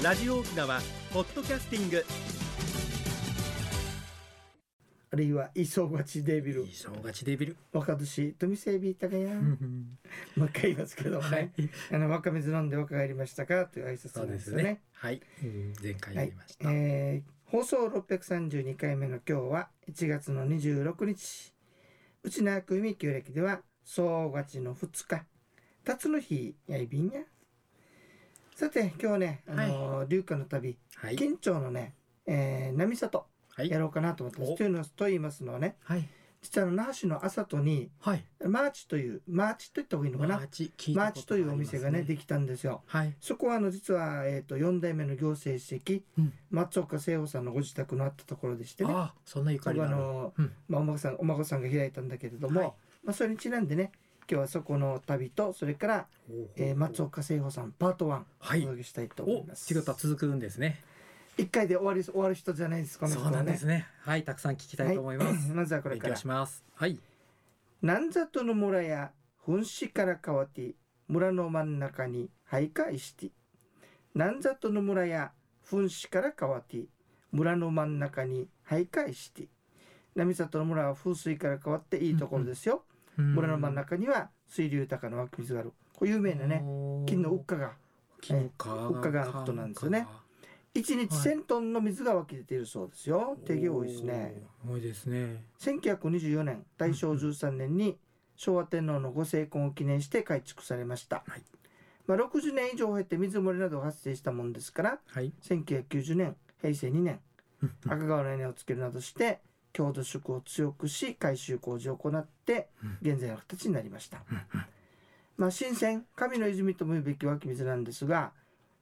ラジオ沖縄ポッドキャスティング。あるいは磯勝ちデビル。磯勝ちデビル。若年富セビータがや。もう一回言いますけどもね、はい。あの若水飲んで若返りましたかという挨拶なんですよね。ね。はい。前回やりました。えー放送632回目の今日は1月の26日。うちなくみ旧暦では総勝ちの2日。辰の日やいびんやさて今日ね、あのー、龍華の旅はい。県庁のね、えー、波里はい。やろうかなと思ってます、お。というのはと言いますのはねはい。実は那覇市の朝とにはい。マーチというマーチと言った方がいいのかな？マーチ聞いマーチというお店がねできたんですよ。はい。そこはあの実は、えー、と4代目の行政主席、うん。松岡聖夫さんのご自宅のあったところでしてね。そんなかりがあの、うん。まあ、お孫さんお孫さんが開いたんだけれども、はい。まあ、それにちなんでね今日はそこの旅とそれから、えー松岡聖夫さんパート1はい。お届けしたいと思おいます。仕事は続くんですね。一回で終わり終わる人じゃないですこの人はそうなんですね。はいたくさん聞きたいと思います。まずはこれから。します。はい。南里の村や噴死から変わって村の真ん中に徘徊して。南里の村や噴死から変わって村の真ん中に徘徊して。南里の村は風水から変わっていいところですよ、村の真ん中には水流豊かな湧き水がある。これ有名なね金のウッカが金の川ウッカ川のことなんですよね。1日1000トンの水が湧き出ているそうですよ。手毛多いですね。多いですね。1924年大正13年に昭和天皇のご成婚を記念して改築されました、はい。まあ、60年以上を経て水漏れなどが発生したもんですからはい。1990年平成2年赤川の屋根をつけるなどして強度縮を強くし改修工事を行って現在の形になりました、まあ、新鮮神の泉とも言うべき湧き水なんですが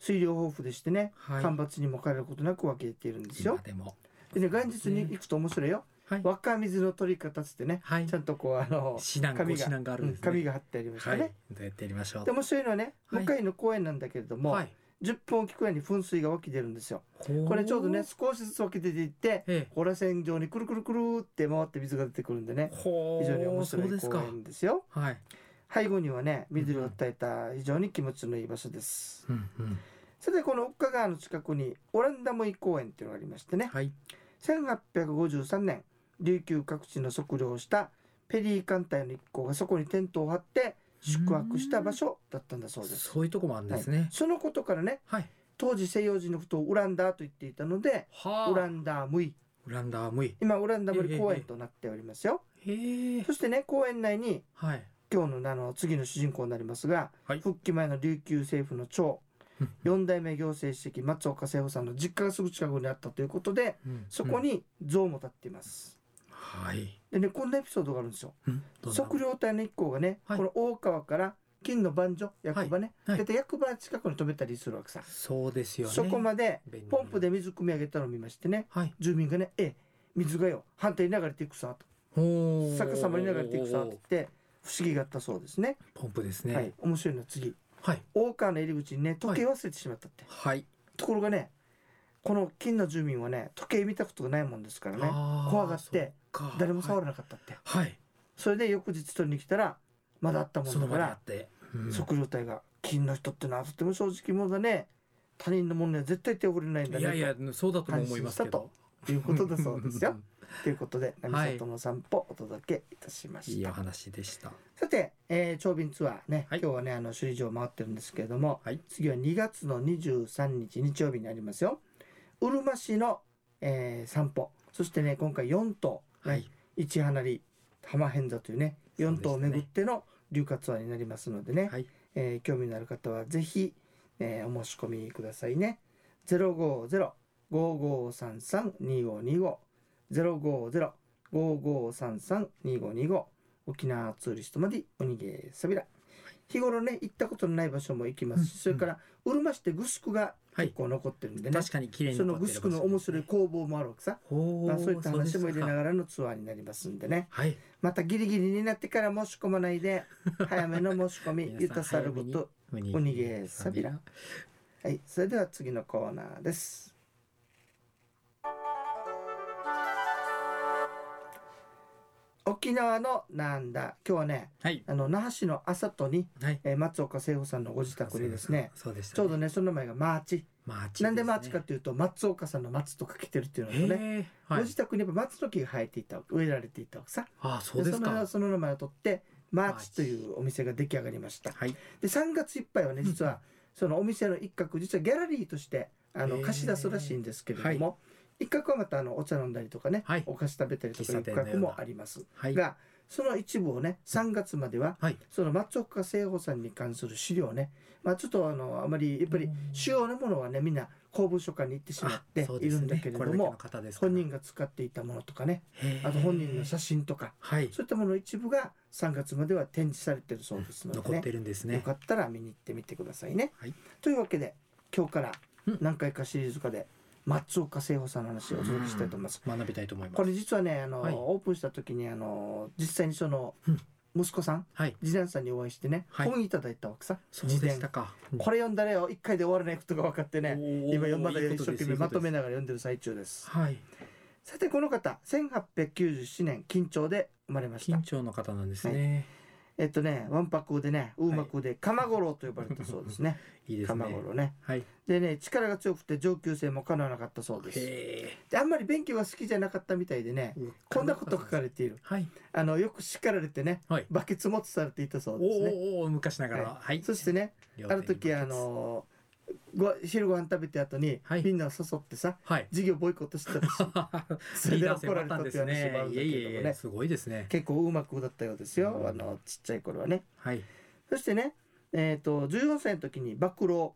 水量豊富でしてねはい。干ばつにも枯れることなく湧き出ているんですよ。今でも。でね元日に行くと面白いよ。はい。湧か水の取り方つってねはい。ちゃんとこうあの紙がね。紙が貼ってありましたはい。ね、どうやってやりましょう。でもそういうのはねはい向かいの公園なんだけれども、はい10分おきくらいに噴水が湧き出るんですよ。これちょうどね少しずつ湧き出ていってええ。放ら線状にくるくるくるって回って水が出てくるんでね。ほ非常に面白い公園ですよ。はい。背後にはね緑を訴えた非常に気持ちのいい場所です。うんうん。さてこの岡川の近くにオランダモイ公園っていうのがありましてね。はい。1853年琉球各地の測量をしたペリー艦隊の一行がそこにテントを張って宿泊した場所だったんだそうです。そういうとこもあるんですはい。ねそのことからねはい。当時西洋人のことをウランダーと言っていたのではウランダームイ。ウランダームイ。今ウランダムイ公園となっておりますよ。へえ。そしてね公園内にはい。今日のあの次の主人公になりますが、はい。復帰前の琉球政府の長四代目行政主席松岡聖夫さんの実家がすぐ近くにあったということでうん。そこに像も立っています。はい。でねこんなエピソードがあるんですよ。測量隊の一行がね、はい。この大川から金の番所役場ね、はい。役場近くに止めたりするわけさ、そうですよね。そこまでポンプで水汲み上げたのを見ましてね。はい。住民がね「ええ水がよ反対に流れていくさ」と。ほ「逆さまに流れていくさ」って言って不思議があったそうですね。ポンプですはい。ね面白いのは次。はい。大川の入り口にね時計忘れてしまったって、はい。ところがねこの金の住民はね時計見たことがないもんですからね。怖がってか。誰も触らなかったって、はい。それで翌日取りに来たらまだあったもそのんだから測量隊が金の人ってのはとても正直者だね他人のものには絶対手を触れないんだねいやいやそうだとも思いますけど。と。いうことだそうですよ。ということではい波里の散歩お届けいたしました、い。いお話でした。さて、えー、長便ツアーね、はい。今日はねあの首里城を回ってるんですけれども、はい。次は2月の23日日曜日になりますよ。うるま市の、えー散歩。そしてね今回4島、ねはい。市花里浜偏座というね4島を巡っての流活ツアーになりますのでね、はい。えー興味のある方はぜひ、えーお申し込みくださいね。050-5533-2525 050-5533-2525沖縄ツーリストまでおにげさびら。日頃ね行ったことのない場所も行きますし、うん。それからうるま市ってグスクがはい。結構残ってるんでね、確かに綺麗にそのグスクの面白い工房もあるわけさ、ほまあ、そういった話も入れながらのツアーになりますんでね。はい。またギリギリになってから申し込まないで 早めの申し込みゆたさるぐとぅうにげーさびら。はい、それでは次のコーナーです。沖縄のなんだ。今日はねはい。あの那覇市の安里に、はい。えー松岡政保さんのご自宅にですねそうでしたちょうどねその前がマーチ。マーチなんでマーチかというと松岡さんの松とかけてるっていうのとね、はい。ご自宅にやっぱ松の木が生えていた植えられていたわけさ。あそうですそかのその名前を取ってマーチというお店が出来上がりました。はい。で3月いっぱいはね実はそのお店の一角実はギャラリーとしてあの貸し出すらしいんですけれども、一角はまたあのお茶飲んだりとかね、はい。お菓子食べたりとかいう一喫茶店のような。角もあります。はい。がその一部をね3月までははい。その松岡聖穂さんに関する資料をね、まあ、ちょっとあのあまりやっぱり主要なものはねみんな公文書館に行ってしまってあそうですね。いるんだけれどこれだけのも、方ですから。本人が使っていたものとかねへー。あと本人の写真とかはい。そういったものの一部が3月までは展示されてるそうですのでね残ってるんですよねかったら見に行ってみてくださいね。はい。というわけで今日からうん。何回かシリーズ化で松岡聖穂さんの話をお届けしたいと思います。学びたいと思います。これ実はねあの、はい。オープンした時にあの実際にそのうん。息子さんはい。次男さんにお会いしてね、はい。本いただいたわけさそうでしたか。これ読んだらよ一回で終わらないことが分かってね今読まだいいことです一生懸命まとめいいながら読んでる最中です。はい。さてこの方1897年緊張で生まれました。緊張の方なんですねえっとねわんぱくでねうまくで鎌五郎と呼ばれたそうですね。いいですね。鎌五郎ね。はい。でね力が強くて上級生もかなわなかったそうです。へであんまり勉強が好きじゃなかったみたいでねえこんなこと書かれている。はい。あのよく叱られてねはい。バケツ持つされていたそうおですね。ーおー昔ながら。はい。そしてねある時あのご昼ご飯食べた後に、はい。みんなを誘ってさはい。授業ボイコットしてたし それで怒られたったんですっていう話もあねるんだいえいけどもね。えいえすごいですね。結構うまくだったようですよ、うん。あのちっちゃい頃はね。はい。そしてねえっ、と14歳の時に暴露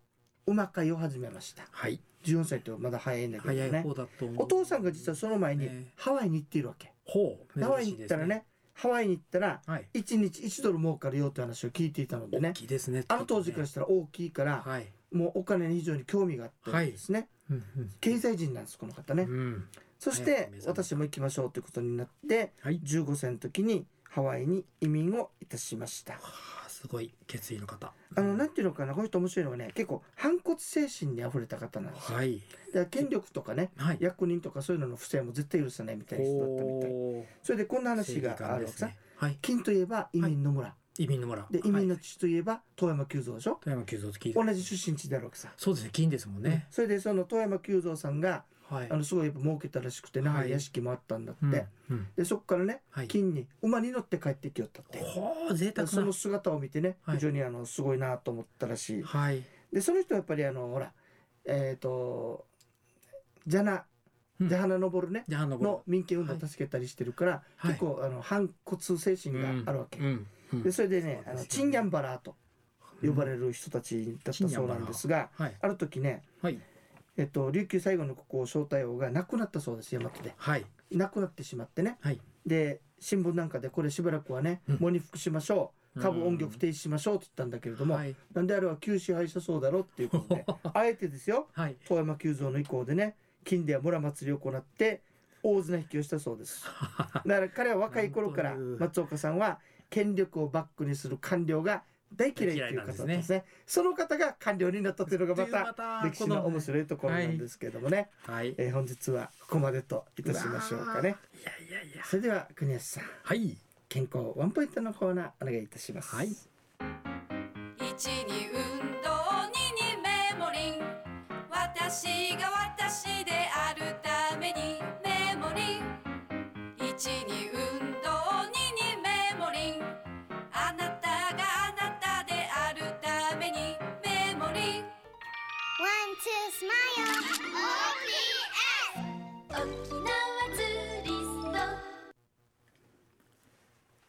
うま会を始めました。はい。14歳ってまだ早いんだけどね。早い方だと思うお父さんが実はその前にねハワイに行っているわけ、ほうハワイに行ったらねハワイに行ったらはい。1日1ドル儲かるよって話を聞いていたのでね。大きいですねあの当時からしたら大きいから、はいもうお金に非常に興味があったんですね、うん経済人なんですこの方ね、うん。うんそして私も行きましょうということになってはい。15歳の時にハワイに移民をいたしました。はあすごい決意の方。あのなんていうのかなこの人面白いのはね結構反骨精神にあふれた方なんですよ、はい。だから権力とかねはい。役人とかそういうのの不正も絶対許さないみたいな人だったみたい。ほそれでこんなう話があるわけさ、ね。はい。金といえば移民の村、移民の村。で移民のはい父といえば遠山久蔵でしょ？富山久蔵と聞いて同じ出身地であるわけさ、そうですね金ですもんね。それでその遠山久蔵さんがはい。あのすごいやっぱ儲けたらしくて那覇に屋敷もあったんだって、うんうん。でそこからねはい。金に馬に乗って帰ってきよったって、ほう贅沢な。その姿を見てねはい。非常にあのすごいなと思ったらしい、はい。でその人はやっぱりあのほらえっ、とジャナうん。ジャハナ登るね、のの民権運動を助けたりしてるから、はい。結構あの反骨精神があるわけ、うんうんでそれでねあのチンギャンバラーと呼ばれる人たちだったそうなんですが、はい。ある時ね、はい。えっと、琉球最後の国王正太王が亡くなったそうです大和で。はい。亡くなってしまってね。はい。で新聞なんかでこれしばらくはねうん。喪に服しましょう。株うん。音曲停止しましょうって言ったんだけれども、はい。なんであれは旧支配者そうだろうっていうことで あえてですよはい。遠山久蔵の意向でね金では村祭りを行って大綱引きをしたそうです。だから彼は若い頃から松岡さんは権力をバックにする官僚が大嫌いという方ですね。その方が官僚になったというのがまた歴史の面白いところなんですけれどもね、はい。いえー本日はここまでといたしましょうかね。やいやいや。それでは国安さん。はい。健康ワンポイントのコーナーお願いいたします。はい。一に運動二にメモリン。私が One, two, smile. OPS. 沖縄ツーリスト。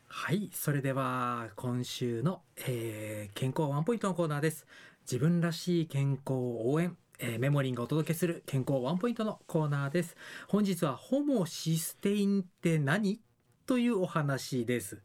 はいそれでは今週の、えー健康ワンポイントのコーナーです。自分らしい健康応援えーメモリンがお届けする健康ワンポイントのコーナーです。本日はホモシステインって何？というお話です、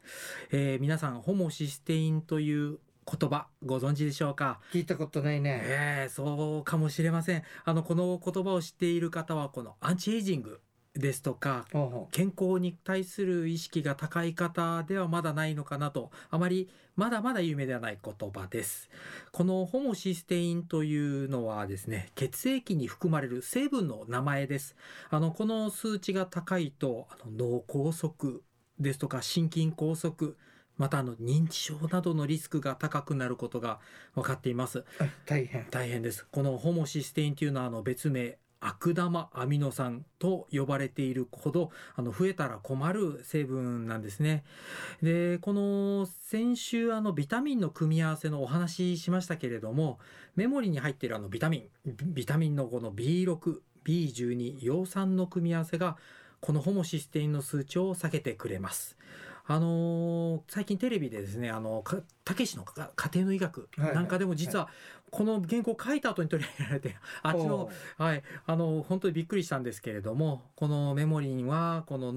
えー皆さんホモシステインという言葉ご存知でしょうか？聞いたことないね、ええそうかもしれません。あのこの言葉を知っている方はこのアンチエイジングですとか健康に対する意識が高い方ではまだないのかなとあまりまだまだ有名ではない言葉です。このホモシステインというのはですね血液に含まれる成分の名前です。あのこの数値が高いとあの脳梗塞ですとか心筋梗塞またあの認知症などのリスクが高くなることが分かっていますあ大変大変ですこのホモシステインというのはあの別名悪玉アミノ酸と呼ばれているほどあの増えたら困る成分なんですね。でこの先週あのビタミンの組み合わせのお話ししましたけれどもメモリに入っているあのビタミンビビタミンのこの B6B12 葉酸の組み合わせがこのホモシステインの数値を下げてくれます。あのー最近テレビでですねあのかたけしのか家庭の医学なんかでも実はこの原稿書いた後に取り上げられてあっちのはい、あの本当にびっくりしたんですけれどもこのメモリンはこの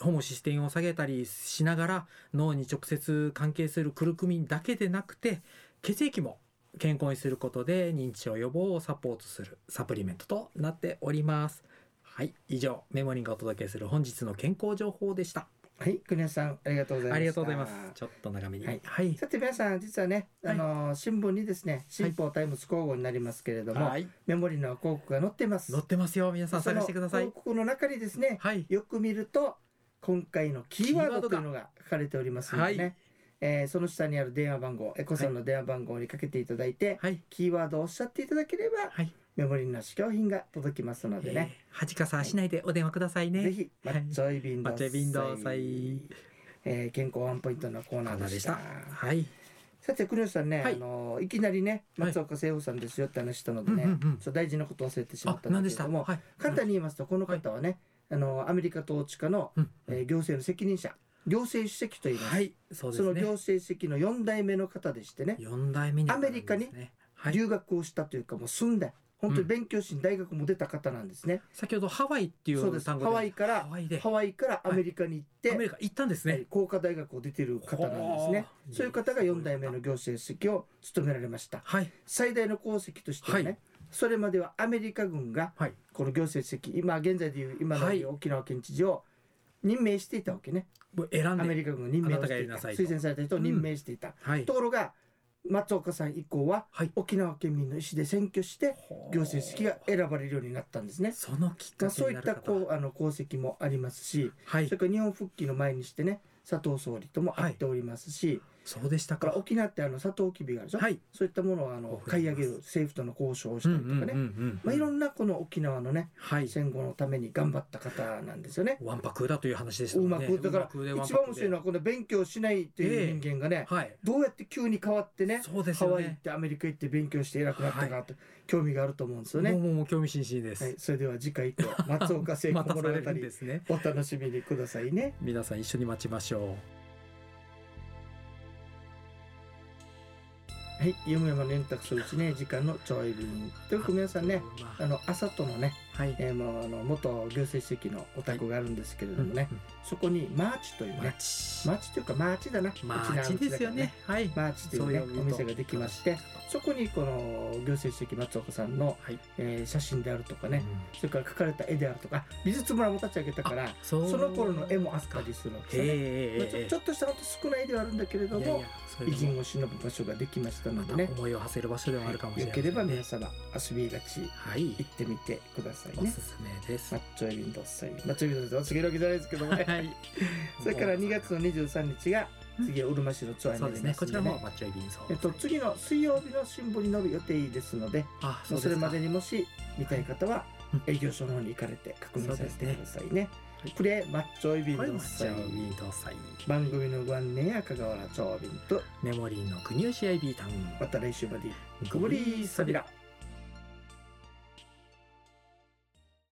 ホモシステインを下げたりしながら脳に直接関係するクルクミンだけでなくて血液も健康にすることで認知症予防をサポートするサプリメントとなっております。はい、以上メモリンがお届けする本日の健康情報でした。はい国安さんありがとうございましたありがとうございます。ちょっと長めに。ははいい。さて皆さん実はね、はいあの新聞にですね新報タイムズ交互になりますけれども、はい。メモリの広告が載ってます載ってますよ。皆さん探してください広。告の中にですねはい。よく見ると今回のキーワードというのが書かれておりますのでね、はいえーその下にある電話番号エコさんの電話番号にかけていただいて、はい。キーワードをおっしゃっていただければはい。メモリの試供品が届きますのでね、えー、恥かさしないでお電話くださいね。ぜひマッチョイビンドサイえー健康ワンポイントのコーナーでしたはい。さて国吉さんね、はいあのいきなりねはい松岡聖子さんですよって話したのでね、うんう大事なこと忘れてしまっ、たあ何でした。んだけれども、はい。簡単に言いますとこの方はね、あのアメリカ統治下の、うんえー行政の責任者行政主席と言います、はい。そうですね。その行政主席の4代目の方でしてね、四代目に、アメリカに。はい。留学をしたというかもう住んで本当に勉強しに大学も出た方なんですね、先ほどハワイっていそう単語ハワイからハワイでハワイからアメリカに行って、アメリカ行ったんですね。はい工科大学を出てる方なんですねそういう方が4代目の行政主席を務められましたはい。最大の功績としてはね、はいそれまではアメリカ軍がはい。この行政主席今現在でいう今のはい沖縄県知事を任命していたわけね、選んで。アメリカ軍が任命をしていた推薦された人を任命していた、はい。ところが松岡さん以降ははい。沖縄県民の意思で選挙して行政主席が選ばれるようになったんですね。そのきっまあ、かけそういった。こうあの功績もありますし、はいそれ。から日本復帰の前にしてね佐藤総理とも会っておりますし、そうでしたか。沖縄ってあの佐藤きびがあるでしょ、はい。そういったものをあの買い上げる政府との交渉をしたりとかね、んまあ、いろんなこの沖縄のねはい。戦後のために頑張った方なんですよね。ワンパクだという話でしたうもんね。まくだから一番面白いのはこの勉強しないっていう人間がね、はい。どうやって急に変わってねそうですハよね。ワイ行ってアメリカ行って勉強して偉くなったかと、興味があると思うんですよね。もうもうもう興味津々です。はい、それでは次回以降 松岡聖子ね。お楽しみにくださいね。皆さん一緒に待ちましょはい、夢山の円卓するうちね時間のちょい便というか皆さんう。ねまあの朝とのね、はい。えー、もうあの元行政主席のお宅があるんですけれどもね、そこにマーチというマねチ。マーチというかマーチだな。マうちのチですよね。はい。マーチというねお店ができましてそこにこの行政主席松岡さんの、はい。えー写真であるとかね、うんそれから描かれた絵であるとか。美術村も立ち上げたからそその頃の絵もあったりするわけですよね。まあちょっとしたほんと少ない絵ではあるんだけれども偉人を偲ぶ場所ができましたのでまねた思いを馳せる場所ではあるかもしれないよければね皆様遊びがてら。はい。行ってみてくださいね。おすすめです。待っちょーいびーんどーさい。待っちょーいびーんどーさいは過ぎるわけじゃないですけどもね。はい。それから2月の23日が次はうるま市のツアーになりますんでね。こちらもね。マッチョイビンソえっと次の水曜日の新聞に載る予定ですので、あそれまでにもし見たい方はうん営業所の方に行かれて確認させてくださいね。はい。プレマッチョエビンドッサイン。番組のご案内や香川原長瓶とメモリーの国吉アイビータウン。また来週までグブリーサビララ